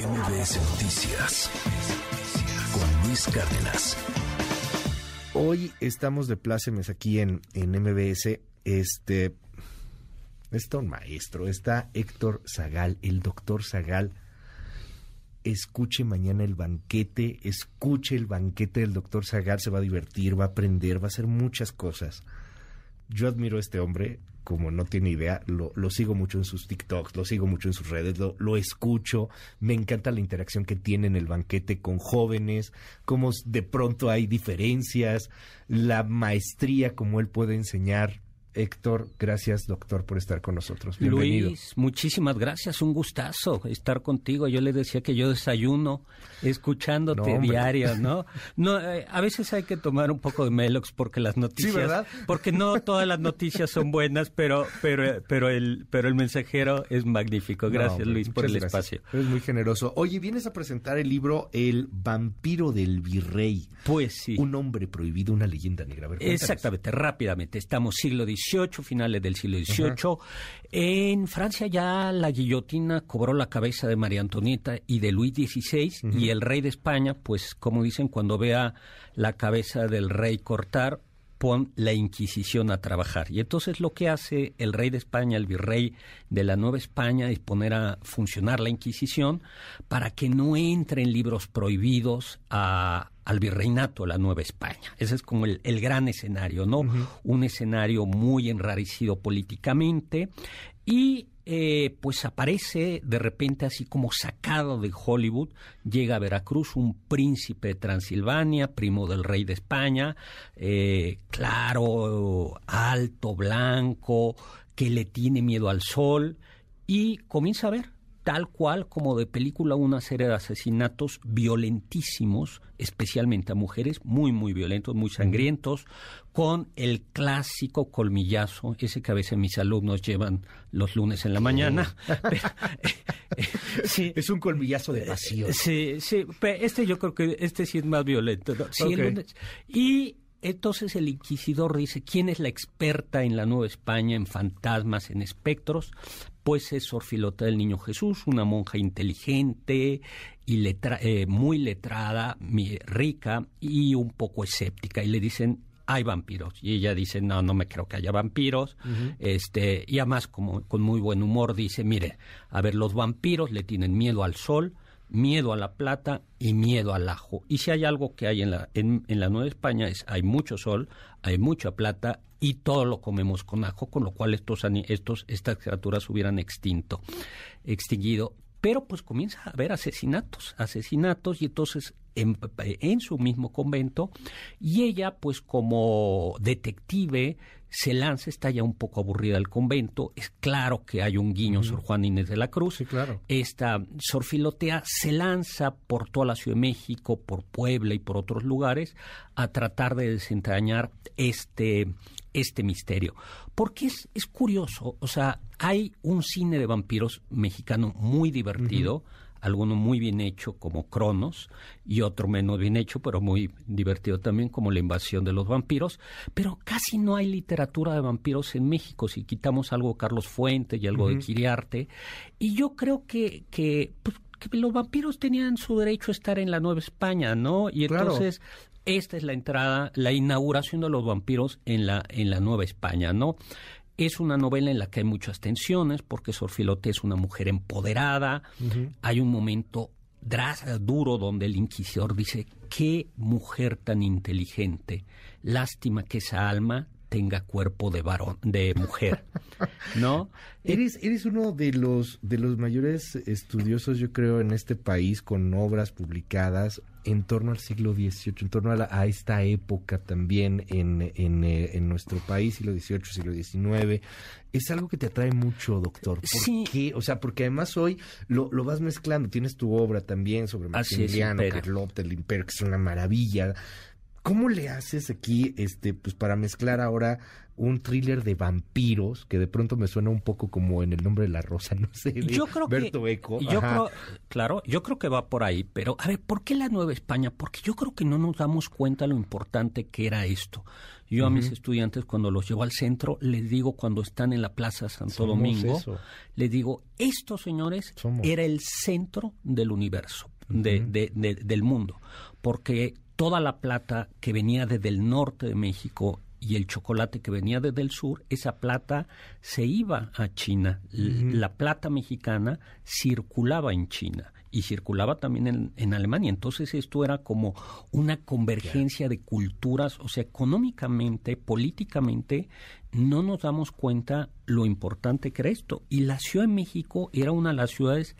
MBS Noticias con Luis Cárdenas. Hoy estamos de plácemes aquí en, en MBS. Este está un maestro, está Héctor Zagal, el doctor Zagal. Escuche mañana el banquete, escuche el banquete del doctor Zagal, se va a divertir, va a aprender, va a hacer muchas cosas. Yo admiro a este hombre, como no tiene idea, lo, lo, sigo mucho en sus TikToks, lo sigo mucho en sus redes, lo, lo, escucho, me encanta la interacción que tiene en el banquete con jóvenes, cómo de pronto hay diferencias, la maestría como él puede enseñar. Héctor, gracias doctor por estar con nosotros. Bienvenido. Luis, muchísimas gracias, un gustazo estar contigo. Yo le decía que yo desayuno escuchándote No, diario, ¿no? No, eh, a veces hay que tomar un poco de Melox porque las noticias, ¿verdad? porque no todas las noticias son buenas, pero pero pero el pero el mensajero es magnífico. Gracias No, Luis por el gracias. espacio. Eres muy generoso. Oye, vienes a presentar el libro El vampiro del virrey. Pues sí. Un hombre prohibido, una leyenda negra. A ver, cuéntanos. Exactamente, rápidamente. Estamos siglo XVIII, finales del siglo XVIII. En Francia ya la guillotina cobró la cabeza de María Antonieta y de Luis XVI y el rey de España, pues como dicen, cuando vea la cabeza del rey cortar, pon la Inquisición a trabajar. Y entonces lo que hace el rey de España, el virrey de la Nueva España, es poner a funcionar la Inquisición para que no entren libros prohibidos a, al virreinato, a la Nueva España. Ese es como el, el gran escenario, ¿no? Un escenario muy enrarecido políticamente y eh, pues aparece de repente así como sacado de Hollywood, llega a Veracruz un príncipe de Transilvania, primo del rey de España, eh, claro, alto, blanco, que le tiene miedo al sol y comienza a ver tal cual como de película una serie de asesinatos violentísimos, especialmente a mujeres, muy, muy violentos, muy sangrientos, con el clásico colmillazo, ese que a veces mis alumnos llevan los lunes en la mañana. Eh, eh, sí, Es un colmillazo de pasión. Sí, sí, pero este yo creo que este sí es más violento. ¿no? Sí, el Ok. lunes. Y entonces el inquisidor dice, ¿quién es la experta en la Nueva España, en fantasmas, en espectros? Pues es Sor Filota del Niño Jesús, una monja inteligente y letra- eh, muy letrada, mi- rica y un poco escéptica. Y le dicen, hay vampiros. Y ella dice, no, no me creo que haya vampiros. este, y además, como, con muy buen humor, dice, mire, a ver, los vampiros le tienen miedo al sol, miedo a la plata y miedo al ajo. Y si hay algo que hay en la, en, en la Nueva España es hay mucho sol, hay mucha plata y todo lo comemos con ajo, con lo cual estos, estos estas criaturas hubieran extinto, extinguido. Pero pues comienza a haber asesinatos, asesinatos y entonces en, en su mismo convento y ella pues como detective se lanza, está ya un poco aburrida del convento, es claro que hay un guiño Sor Juan Inés de la Cruz, Sí, claro. esta Sor Filotea se lanza por toda la Ciudad de México, por Puebla y por otros lugares a tratar de desentrañar este, este misterio. Porque es, es curioso, o sea, hay un cine de vampiros mexicano muy divertido, alguno muy bien hecho como Cronos y otro menos bien hecho, pero muy divertido también como La invasión de los vampiros, pero casi no hay literatura de vampiros en México, si quitamos algo de Carlos Fuentes y algo de Quiriarte, y yo creo que, que, pues, que los vampiros tenían su derecho a estar en la Nueva España, ¿no? Y Claro. entonces esta es la entrada, la inauguración de los vampiros en la, en la Nueva España, ¿no? Es una novela en la que hay muchas tensiones, porque Sor Filote es una mujer empoderada. Hay un momento duro donde el inquisidor dice, qué mujer tan inteligente. Lástima que esa alma tenga cuerpo de varón, de mujer, ¿no? Eres, eres uno de los, de los mayores estudiosos, yo creo, en este país con obras publicadas en torno al siglo XVIII, en torno a, la- a esta época también en, en, eh, en nuestro país, siglo XVIII, siglo XIX. Es algo que te atrae mucho, doctor. ¿Por Sí. qué? O sea, porque además hoy lo, lo vas mezclando. Tienes tu obra también sobre Maximiliano. Carlota, el Imperio, que es una maravilla. ¿Cómo le haces aquí, este, pues para mezclar ahora un thriller de vampiros que de pronto me suena un poco como en el nombre de la rosa, no sé, de yo creo Berto que, Eco. Yo creo, claro, yo creo que va por ahí, pero a ver, ¿por qué la Nueva España? Porque yo creo que no nos damos cuenta lo importante que era esto. Yo a mis estudiantes cuando los llevo al centro les digo cuando están en la Plaza Santo Somos Domingo, eso. les digo, esto señores Somos. era el centro del universo, de- de- de- del mundo, porque toda la plata que venía desde el norte de México y el chocolate que venía desde el sur, esa plata se iba a China. La plata mexicana circulaba en China y circulaba también en, en Alemania. Entonces esto era como una convergencia de culturas, o sea, económicamente, políticamente, no nos damos cuenta lo importante que era esto. Y la Ciudad de México era una de las ciudades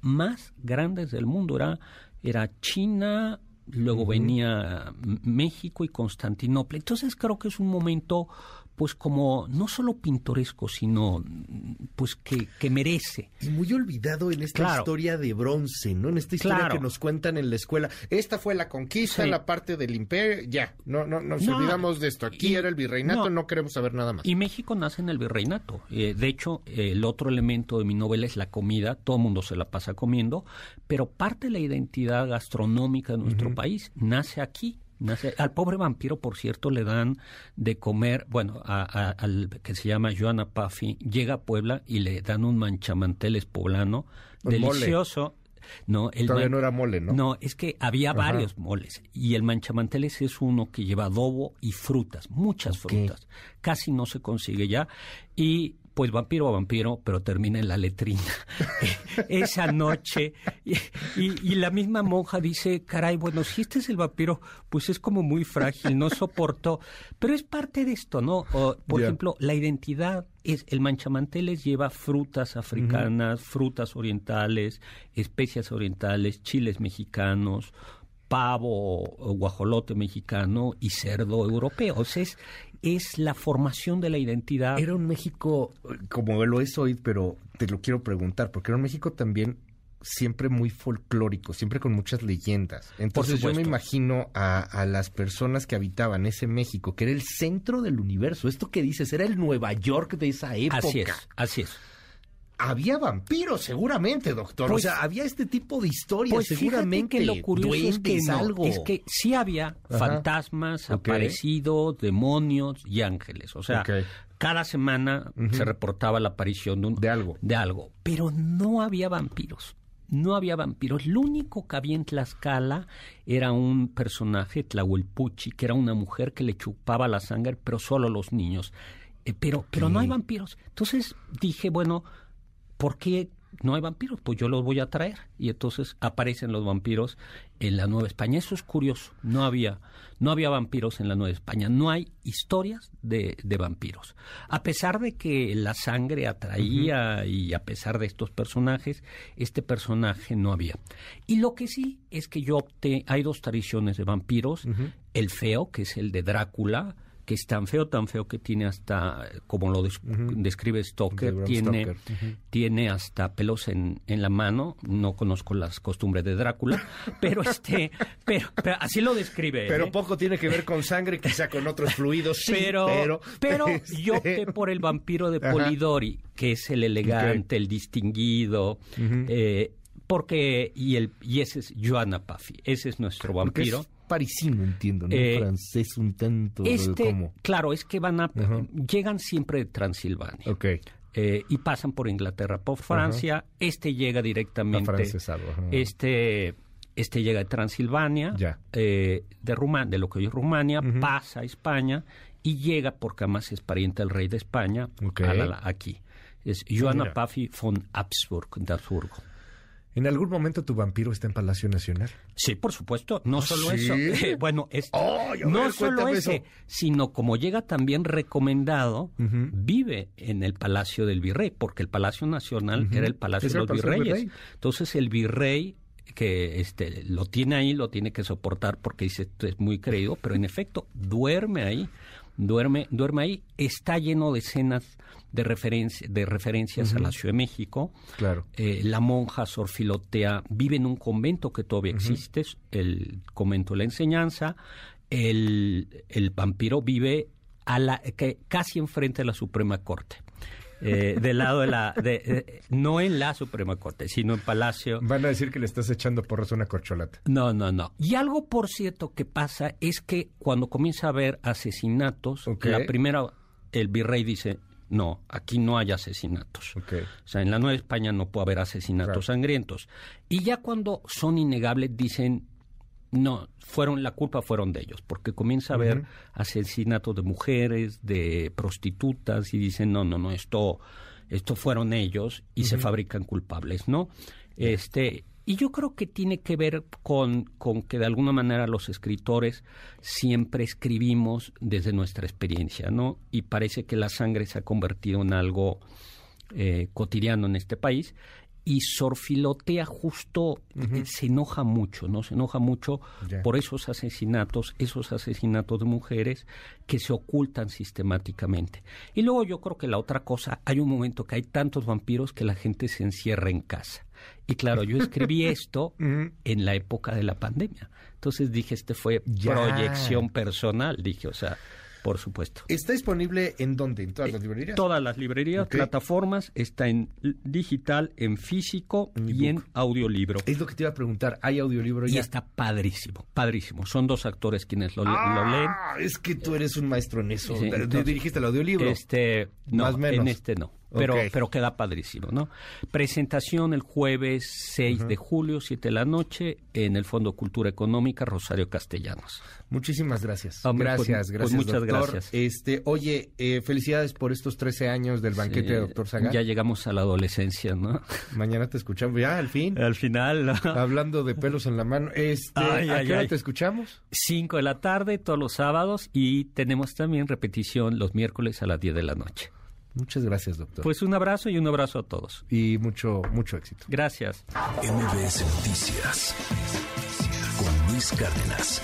más grandes del mundo. Era, era China, luego venía México y Constantinopla. Entonces creo que es un momento, pues como no solo pintoresco, sino pues que, que merece. Y muy olvidado en esta Claro. historia de bronce, ¿no? En esta historia Claro. que nos cuentan en la escuela. Esta fue la conquista, Sí. la parte del imperio, ya. No, no, nos No, olvidamos de esto. Aquí y- era el virreinato, no, no. queremos saber nada más. Y México nace en el virreinato. Eh, de hecho, eh, el otro elemento de mi novela es la comida. Todo el mundo se la pasa comiendo, pero parte de la identidad gastronómica de nuestro país nace aquí. Al pobre vampiro, por cierto, le dan de comer, bueno, a- a- al que se llama Joana Paffi, llega a Puebla y le dan un manchamanteles poblano, mole. delicioso. No, el Todavía man- no era mole, ¿no? No, es que había Ajá. varios moles y el manchamanteles es uno que lleva adobo y frutas, muchas frutas. Casi no se consigue ya y pues vampiro a vampiro, pero termina en la letrina. Esa noche y, y- y la misma monja dice, caray, bueno, si este es el vampiro, pues es como muy frágil, no soportó. Pero es parte de esto, ¿no? O, por ejemplo, la identidad es el manchamanteles lleva frutas africanas, frutas orientales, especias orientales, chiles mexicanos, pavo o guajolote mexicano y cerdo europeo. O sea, es, es la formación de la identidad. Era un México, como lo es hoy, pero te lo quiero preguntar, porque era un México también siempre muy folclórico, siempre con muchas leyendas. Entonces yo me imagino a, a las personas que habitaban ese México, que era el centro del universo. Esto que dices, era el Nueva York de esa época. Así es, así es. Había vampiros, seguramente, doctor. Pues- o sea, había este tipo de historias, Pues seguramente. que lo curioso es que no, algo. es que sí había Ajá. fantasmas, aparecidos, demonios y ángeles. O sea, cada semana se reportaba la aparición de, un- De algo. de algo, pero no había vampiros. No había vampiros. Lo único que había en Tlaxcala era un personaje, Tlahuelpuchi, que era una mujer que le chupaba la sangre, pero solo a los niños. Eh, pero, pero no hay vampiros. Entonces dije, bueno, ¿por qué no hay vampiros? Pues yo los voy a traer. Y entonces aparecen los vampiros en la Nueva España. Eso es curioso. No había, no había vampiros en la Nueva España. No hay historias de, de vampiros. A pesar de que la sangre atraía y a pesar de estos personajes, este personaje no había. Y lo que sí es que yo opté, hay dos tradiciones de vampiros. El feo, que es el de Drácula, que es tan feo, tan feo que tiene hasta, como lo des- describe De Stoker, tiene, Stoker. Tiene hasta pelos en, en la mano. No conozco las costumbres de Drácula, pero este, pero, pero así lo describe. Pero ¿eh? poco tiene que ver con sangre, quizá con otros fluidos, sí, pero, pero... pero este, yo opté por el vampiro de Ajá. Polidori, que es el elegante, el distinguido, eh, porque y el y ese es Joanna Paffi, ese es nuestro vampiro. es parisino, entiendo, ¿no? Eh, Francés un tanto, Este, ¿cómo? claro, es que van a llegan siempre de Transilvania. Ok, eh, y pasan por Inglaterra, por Francia. Este llega directamente. afrancesado, ajá. Este, este llega de Transilvania, Ya. eh, de Ruma- de lo que hoy es Rumania, pasa a España y llega porque además es pariente del rey de España Ok. a la- aquí. Es Johanna. Paffi von Habsburg, de Habsburgo. ¿En algún momento tu vampiro está en Palacio Nacional? Sí, por supuesto. No solo ¿sí? eso. bueno, es, Ay, a no ver, solo ese, eso. sino como llega también recomendado, vive en el Palacio del Virrey, porque el Palacio Nacional era el Palacio de los Palacio Virreyes. Virrey. Entonces el virrey que este lo tiene ahí, lo tiene que soportar porque dice esto es muy creído, pero en efecto duerme ahí, duerme, duerme ahí, está lleno de escenas de referencia, de referencias a la Ciudad de México. Claro. Eh, la monja Sor Filotea vive en un convento que todavía existe, el convento de la enseñanza. el, el vampiro vive a la, que, casi enfrente de la Suprema Corte. Eh, del lado de la... De, no en la Suprema Corte, sino en Palacio. Van a decir que le estás echando porros a una corcholata. No, no, no. Y algo, por cierto, que pasa es que cuando comienza a haber asesinatos, la primera, el virrey dice, no, aquí no hay asesinatos. O sea, en la Nueva España no puede haber asesinatos sangrientos. Y ya cuando son innegables dicen, no, fueron la culpa fueron de ellos, porque comienza a haber asesinatos de mujeres, de prostitutas y dicen, no, no, no, esto esto fueron ellos y se fabrican culpables, ¿no? Este, y yo creo que tiene que ver con, con que de alguna manera los escritores siempre escribimos desde nuestra experiencia, ¿no? Y parece que la sangre se ha convertido en algo eh, cotidiano en este país y Sorfilotea justo eh, se enoja mucho, ¿no? Se enoja mucho por esos asesinatos, esos asesinatos de mujeres que se ocultan sistemáticamente. Y luego yo creo que la otra cosa, hay un momento que hay tantos vampiros que la gente se encierra en casa. Y claro, yo escribí esto en la época de la pandemia. Entonces dije, este fue proyección personal, dije, o sea, por supuesto. ¿Está disponible en dónde? ¿En todas las librerías? Todas las librerías, plataformas, está en digital, en físico En y en audiolibro. Es lo que te iba a preguntar. ¿Hay audiolibro Y ya? está padrísimo, padrísimo. Son dos actores quienes lo, le- lo leen. Ah, es que tú eres un maestro en eso. Sí, entonces, dirigiste el audiolibro. Este, no, Más menos. en este no. Pero, pero queda padrísimo, ¿no? Presentación el jueves 6 de julio, 7 de la noche, en el Fondo Cultura Económica Rosario Castellanos. Muchísimas gracias. Hombre, pues- gracias, pues gracias. muchas doctor. gracias. Este, oye, eh, felicidades por estos 13 años del banquete de Doctor Zagal. Ya llegamos a la adolescencia, ¿no? Mañana te escuchamos. Ya, al fin. Al final, ¿no? Hablando de pelos en la mano. Este, Ay, ¿A ay, qué hora te escuchamos? 5 de la tarde todos los sábados y tenemos también repetición los miércoles a las 10 de la noche. Muchas gracias, doctor. Pues un abrazo y un abrazo a todos. y mucho, mucho éxito. Gracias. MBS Noticias con Luis Cárdenas.